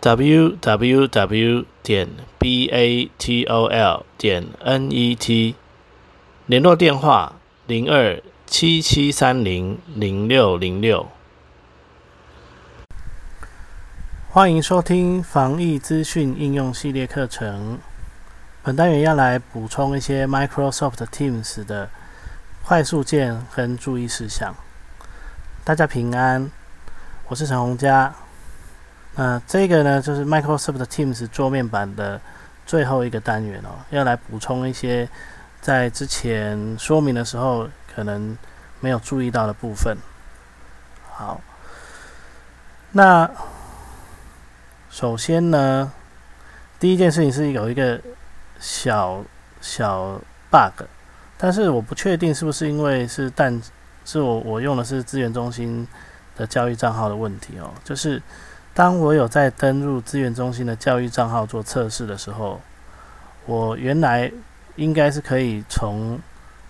Www 点 batol 点 net，联络电话零二七七三零零六零六。欢迎收听防疫资讯应用系列课程。本单元要来补充一些 Microsoft Teams 的快速键跟注意事项。大家平安，我是陈洪佳。那这个呢，就是 Microsoft Teams 桌面版的最后一个单元哦，要来补充一些在之前说明的时候可能没有注意到的部分。好，那首先呢，第一件事情是有一个小小 bug，但是我不确定是不是因为是但是我我用的是资源中心的教育账号的问题哦，就是。当我有在登入资源中心的教育账号做测试的时候，我原来应该是可以从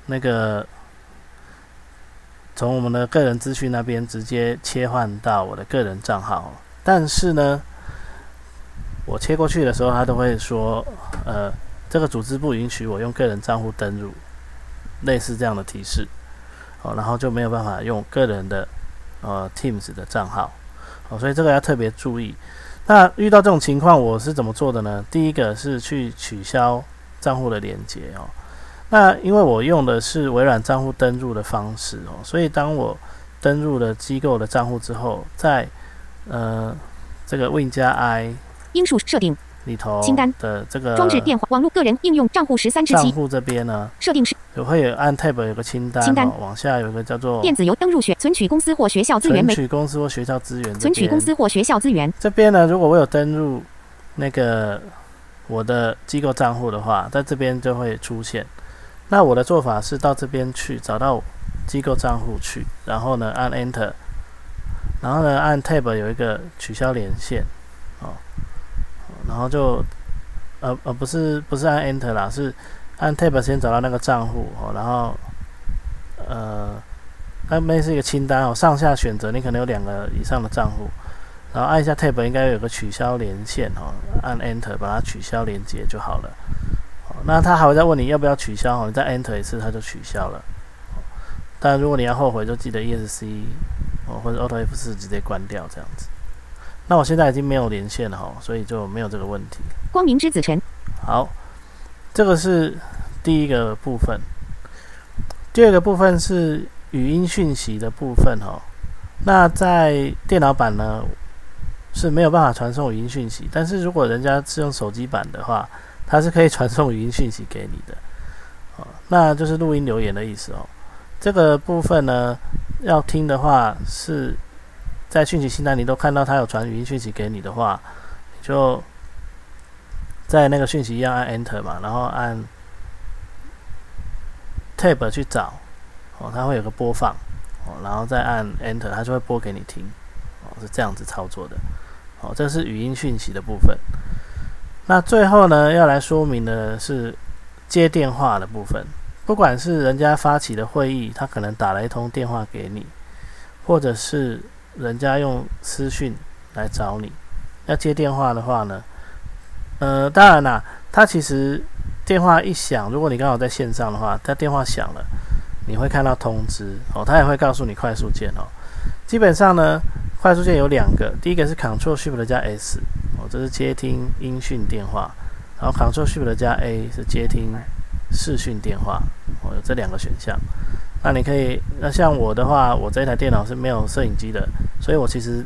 那个从我们的个人资讯那边直接切换到我的个人账号，但是呢，我切过去的时候，他都会说，呃，这个组织不允许我用个人账户登入，类似这样的提示，哦，然后就没有办法用个人的呃 Teams 的账号。哦，所以这个要特别注意。那遇到这种情况，我是怎么做的呢？第一个是去取消账户的连接哦。那因为我用的是微软账户登录的方式哦，所以当我登录了机构的账户之后，在呃这个 Win 加 I 英数设定。里头清单的这个装置电话网络个人应用账户十三之七账户这边呢，设定是有会有按 tab 有个清单，清单往下有个叫做电子邮登入学存取公司或学校资源，存取公司或学校资源，存取公司或学校资源这边呢，如果我有登入那个我的机构账户的话，在这边就会出现。那我的做法是到这边去找到机构账户去，然后呢按 Enter，然后呢按 tab 有一个取消连线，哦，然后就。呃呃，不是不是按 Enter 啦，是按 Tab 先找到那个账户哦，然后呃，那边是一个清单哦，上下选择，你可能有两个以上的账户，然后按一下 Tab 应该有个取消连线哦，按 Enter 把它取消连接就好了。那他还会再问你要不要取消哦，你再 Enter 一次他就取消了。但如果你要后悔，就记得 ESC 哦或者 Auto F4 直接关掉这样子。那我现在已经没有连线了哈，所以就没有这个问题。光明之子晨，好，这个是第一个部分。第二个部分是语音讯息的部分哈。那在电脑版呢是没有办法传送语音讯息，但是如果人家是用手机版的话，它是可以传送语音讯息给你的。哦，那就是录音留言的意思哦。这个部分呢，要听的话是。在讯息清单你都看到他有传语音讯息给你的话，就在那个讯息一样按 Enter 嘛，然后按 Tab 去找，哦，它会有个播放，哦，然后再按 Enter，它就会播给你听，哦，是这样子操作的，哦，这是语音讯息的部分。那最后呢，要来说明的是接电话的部分，不管是人家发起的会议，他可能打了一通电话给你，或者是人家用私讯来找你，要接电话的话呢，呃，当然啦，他其实电话一响，如果你刚好在线上的话，他电话响了，你会看到通知哦，他也会告诉你快速键哦。基本上呢，快速键有两个，第一个是 Control Shift 加 S 哦，这是接听音讯电话，然后 Control Shift 加 A 是接听视讯电话哦，有这两个选项。那你可以，那像我的话，我这台电脑是没有摄影机的，所以我其实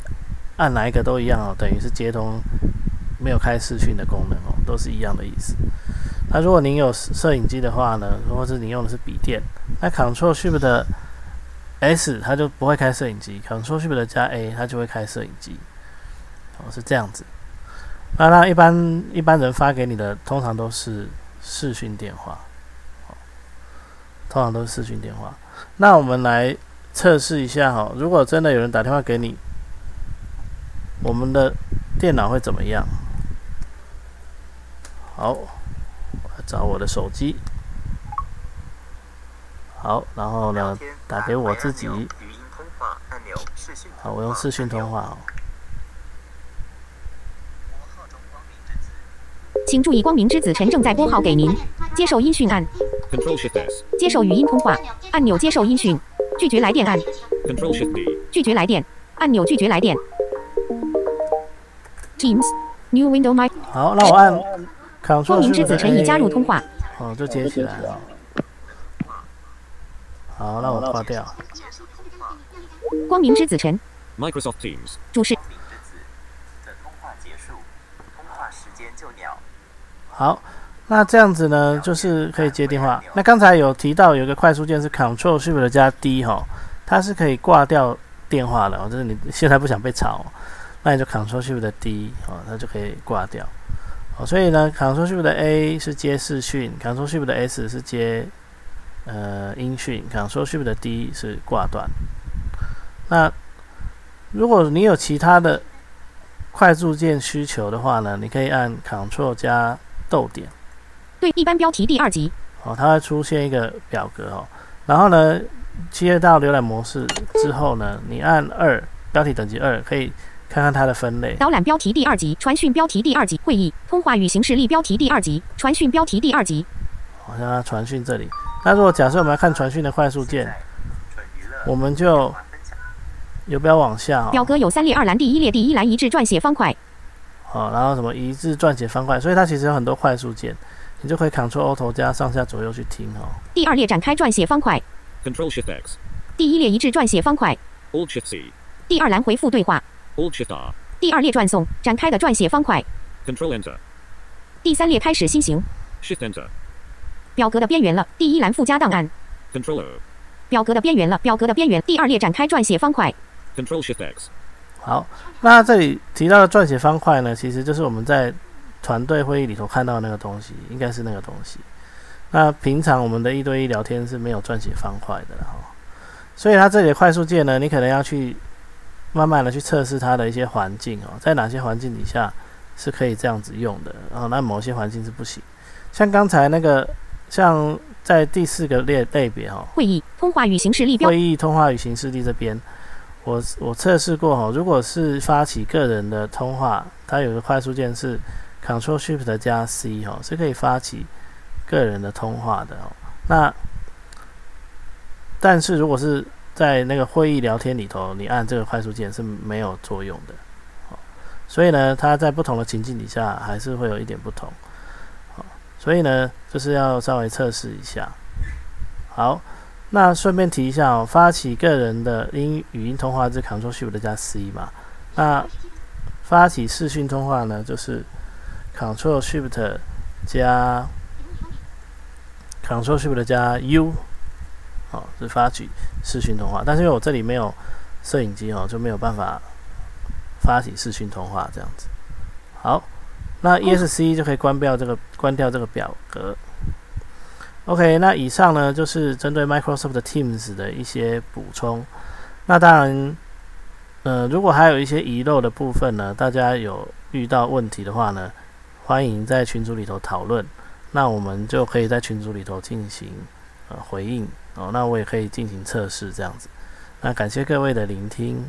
按哪一个都一样哦，等于是接通没有开视讯的功能哦，都是一样的意思。那如果您有摄影机的话呢，或者是你用的是笔电，那 Ctrl Shift S 它就不会开摄影机，Ctrl Shift 加 A 它就会开摄影机，哦是这样子。那那一般一般人发给你的通常都是视讯电话，通常都是视讯电话。那我们来测试一下哈，如果真的有人打电话给你，我们的电脑会怎么样？好，我找我的手机。好，然后呢，打给我自己。好，我用视讯通话哦。请注意，光明之子陈正在拨号给您。接受音讯按。接受语音通话按钮。接受音讯。拒绝来电按。拒绝来电按钮。拒绝来电。Teams New Window My。好，那我按。光明之子陈已加入通话。哦，这接起来了。好，那我挂掉。光明之子陈。Microsoft Teams。主视。好，那这样子呢，就是可以接电话。那刚才有提到有个快速键是 Control Shift 加 D 哈，它是可以挂掉电话的。就是你现在不想被吵，那你就 Control Shift D 哦，它就可以挂掉。哦，所以呢，Control Shift A 是接视讯，Control Shift S 是接呃音讯，Control Shift D 是挂断。那如果你有其他的快速键需求的话呢，你可以按 Control 加逗点，对，一般标题第二级。哦，它会出现一个表格哦。然后呢，切到浏览模式之后呢，你按二，标题等级二，可以看看它的分类。导览标题第二级，传讯标题第二级，会议通话与形式力标题第二级，传讯标题第二级。好像传讯这里。那如果假设我们要看传讯的快速键，我们就有不要往下。表格有三列，二栏第一列第一栏一致撰写方块。好，然后什么一致撰写方块，所以它其实有很多快速键，你就可以 Ctrl Alt 加上下左右去听哦。第二列展开撰写方块。Control Shift X。第一列一致撰写方块。Alt Shift C。第二栏回复对话。Alt Shift R。第二列转送展开的撰写方块。Control Enter。第三列开始新型。Shift Enter。表格的边缘了。第一栏附加档案。Control O。表格的边缘了。表格的边缘。第二列展开撰写方块。Control Shift X。好，那这里提到的撰写方块呢，其实就是我们在团队会议里头看到那个东西，应该是那个东西。那平常我们的一对一聊天是没有撰写方块的哈，所以它这里的快速键呢，你可能要去慢慢的去测试它的一些环境哦，在哪些环境底下是可以这样子用的，然后那某些环境是不行。像刚才那个，像在第四个列类别哈，会议通话与形式例标，会议通话与形式例这边。我我测试过哈，如果是发起个人的通话，它有个快速键是 Control Shift 加 C 哈，是可以发起个人的通话的哦。那但是如果是在那个会议聊天里头，你按这个快速键是没有作用的。所以呢，它在不同的情境底下还是会有一点不同。好，所以呢，就是要稍微测试一下。好。那顺便提一下哦，发起个人的音语音通话是 Ctrl Shift 加 C 嘛？那发起视讯通话呢，就是 Ctrl Shift 加 Ctrl Shift 加 U，好，是发起视讯通话。但是因为我这里没有摄影机哦，就没有办法发起视讯通话这样子。好，那 ESC 就可以关掉这个关掉这个表格。OK，那以上呢就是针对 Microsoft Teams 的一些补充。那当然，呃，如果还有一些遗漏的部分呢，大家有遇到问题的话呢，欢迎在群组里头讨论。那我们就可以在群组里头进行呃回应哦。那我也可以进行测试这样子。那感谢各位的聆听。